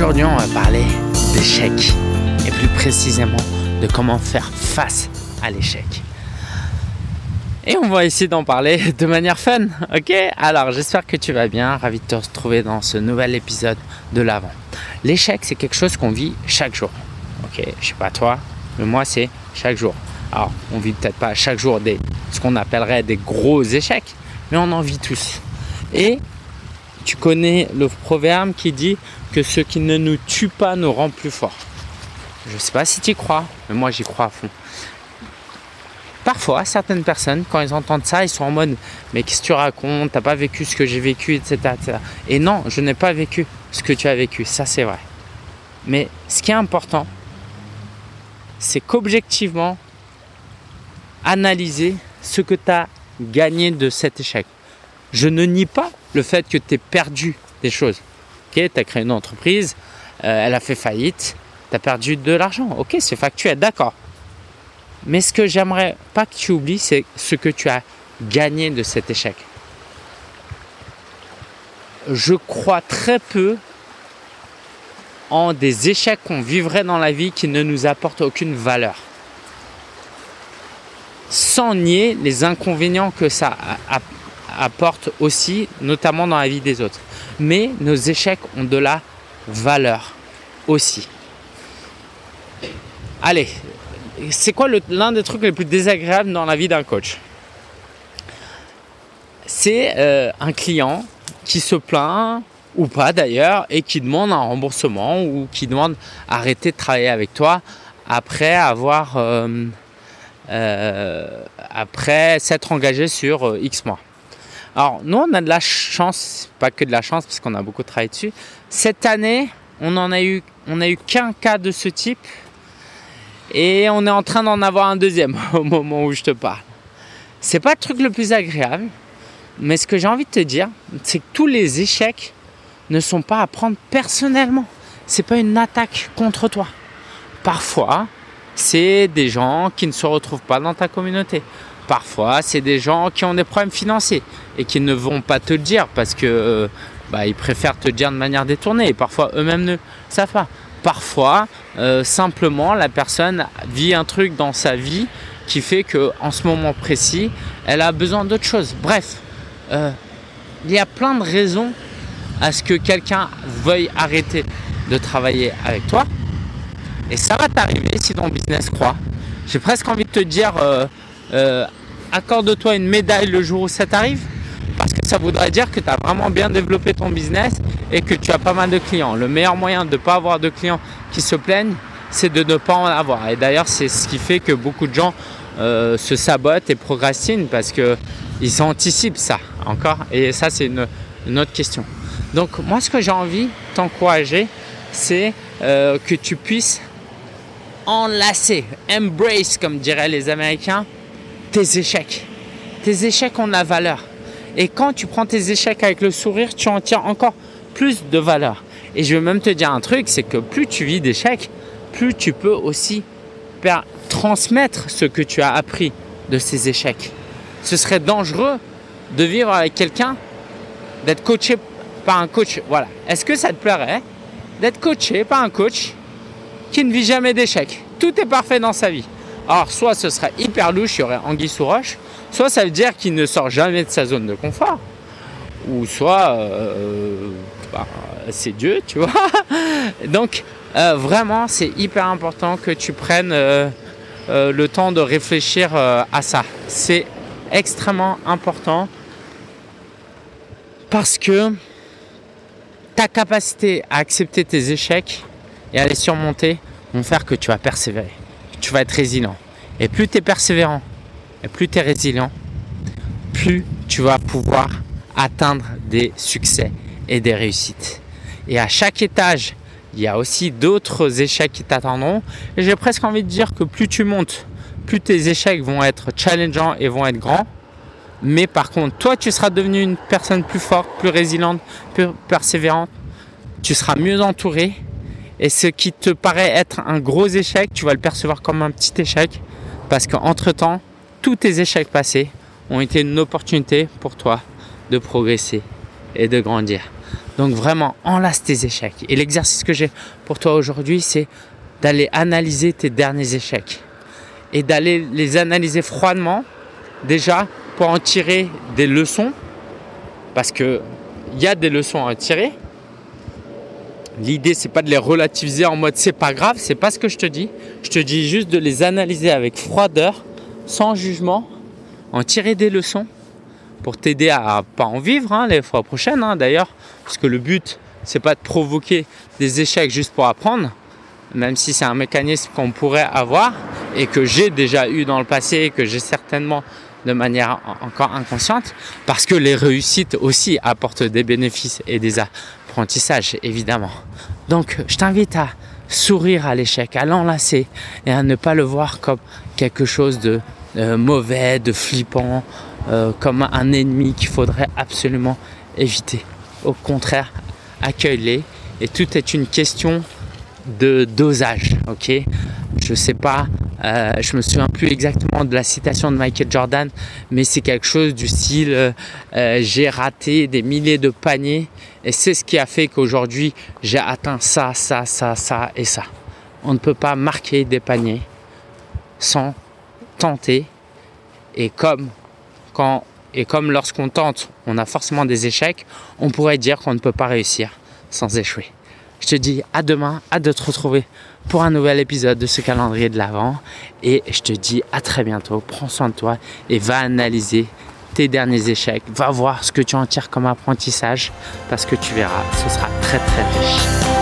Aujourd'hui, on va parler d'échecs et plus précisément de comment faire face à l'échec. Et on va essayer d'en parler de manière fun, ok? Alors j'espère que tu vas bien, ravi de te retrouver dans ce nouvel épisode de l'avant. L'échec c'est quelque chose qu'on vit chaque jour, ok? Je sais pas toi, mais moi c'est chaque jour. Alors on vit peut-être pas chaque jour des, ce qu'on appellerait des gros échecs, mais on en vit tous. Et tu connais le proverbe qui dit que ce qui ne nous tue pas nous rend plus forts. Je ne sais pas si tu y crois, mais moi j'y crois à fond. Parfois, certaines personnes, quand ils entendent ça, ils sont en mode Mais qu'est-ce que tu racontes? T'as pas vécu ce que j'ai vécu, etc., etc. Et non, je n'ai pas vécu ce que tu as vécu, ça c'est vrai. Mais ce qui est important, c'est qu'objectivement, analyser ce que tu as gagné de cet échec. Je ne nie pas le fait que tu aies perdu des choses. Tu as créé une entreprise, euh, elle a fait faillite, tu as perdu de l'argent. Ok, c'est factuel, d'accord. Mais ce que j'aimerais pas que tu oublies, c'est ce que tu as gagné de cet échec. Je crois très peu en des échecs qu'on vivrait dans la vie qui ne nous apportent aucune valeur. Sans nier les inconvénients que ça apporte aussi, notamment dans la vie des autres. Mais nos échecs ont de la valeur aussi. Allez, c'est quoi l'un des trucs les plus désagréables dans la vie d'un coach? C'est euh, un client qui se plaint ou pas d'ailleurs et qui demande un remboursement ou qui demande arrêter de travailler avec toi après avoir euh, euh, après s'être engagé sur X mois. Alors nous on a de la chance, pas que de la chance parce qu'on a beaucoup travaillé dessus. Cette année on en a eu qu'un cas de ce type et on est en train d'en avoir un deuxième au moment où je te parle. C'est pas le truc le plus agréable, mais ce que j'ai envie de te dire, c'est que tous les échecs ne sont pas à prendre personnellement. C'est pas une attaque contre toi. Parfois, c'est des gens qui ne se retrouvent pas dans ta communauté. Parfois, c'est des gens qui ont des problèmes financiers et qui ne vont pas te le dire parce que euh, bah, ils préfèrent te dire de manière détournée et parfois eux-mêmes ne savent pas. Parfois, euh, simplement, la personne vit un truc dans sa vie qui fait que en ce moment précis, elle a besoin d'autre chose. Bref, euh, il y a plein de raisons à ce que quelqu'un veuille arrêter de travailler avec toi. Et ça va t'arriver si ton business croit. J'ai presque envie de te dire, accorde-toi une médaille le jour où ça t'arrive parce que ça voudrait dire que tu as vraiment bien développé ton business et que tu as pas mal de clients. Le meilleur moyen de ne pas avoir de clients qui se plaignent, c'est de ne pas en avoir. Et d'ailleurs, c'est ce qui fait que beaucoup de gens euh, se sabotent et procrastinent parce qu'ils anticipent ça encore? Et ça, c'est une, autre question. Donc moi, ce que j'ai envie de t'encourager, c'est euh, que tu puisses enlacer, embrace, comme diraient les Américains, tes échecs. Tes échecs ont de la valeur. Et quand tu prends tes échecs avec le sourire, tu en tires encore plus de valeur. Et je vais même te dire un truc, c'est que plus tu vis d'échecs, plus tu peux aussi transmettre ce que tu as appris de ces échecs. Ce serait dangereux de vivre avec quelqu'un, d'être coaché par un coach. Voilà. Est-ce que ça te plairait d'être coaché par un coach qui ne vit jamais d'échecs? Tout est parfait dans sa vie. Alors, soit ce serait hyper louche, il y aurait anguille sous roche, soit ça veut dire qu'il ne sort jamais de sa zone de confort, ou soit euh, bah, c'est Dieu, tu vois. Donc euh, vraiment, c'est hyper important que tu prennes euh, le temps de réfléchir à ça. C'est extrêmement important parce que ta capacité à accepter tes échecs et à les surmonter vont faire que tu vas persévérer. Tu vas être résilient. Et plus tu es persévérant, et plus tu es résilient, plus tu vas pouvoir atteindre des succès et des réussites. Et à chaque étage, il y a aussi d'autres échecs qui t'attendront. Et j'ai presque envie de dire que plus tu montes, plus tes échecs vont être challengeants et vont être grands. Mais par contre, toi, tu seras devenu une personne plus forte, plus résiliente, plus persévérante. Tu seras mieux entouré. Et ce qui te paraît être un gros échec, tu vas le percevoir comme un petit échec. Parce qu'entre-temps, tous tes échecs passés ont été une opportunité pour toi de progresser et de grandir. Donc vraiment, enlace tes échecs. Et l'exercice que j'ai pour toi aujourd'hui, c'est d'aller analyser tes derniers échecs. Et d'aller les analyser froidement, déjà, pour en tirer des leçons. Parce qu'il y a des leçons à tirer. L'idée, c'est pas de les relativiser en mode c'est pas grave, c'est pas ce que je te dis. Je te dis juste de les analyser avec froideur, sans jugement, en tirer des leçons pour t'aider à pas en vivre hein, les fois prochaines hein, d'ailleurs, parce que le but c'est pas de provoquer des échecs juste pour apprendre, même si c'est un mécanisme qu'on pourrait avoir et que j'ai déjà eu dans le passé et que j'ai certainement de manière encore inconsciente, parce que les réussites aussi apportent des bénéfices et des évidemment. Donc, je t'invite à sourire à l'échec, à l'enlacer et à ne pas le voir comme quelque chose de euh, mauvais, de flippant, euh, comme un ennemi qu'il faudrait absolument éviter. Au contraire, accueille-les et tout est une question de dosage, ok? Je sais pas, euh, je me souviens plus exactement de la citation de Michael Jordan, mais c'est quelque chose du style euh, j'ai raté des milliers de paniers et c'est ce qui a fait qu'aujourd'hui j'ai atteint ça, ça, ça, ça et ça. On ne peut pas marquer des paniers sans tenter et comme lorsqu'on tente, on a forcément des échecs, on pourrait dire qu'on ne peut pas réussir sans échouer. Je te dis à demain, à de te retrouver pour un nouvel épisode de ce calendrier de l'Avent. Et je te dis à très bientôt. Prends soin de toi et va analyser tes derniers échecs. Va voir ce que tu en tires comme apprentissage parce que tu verras, ce sera très très riche.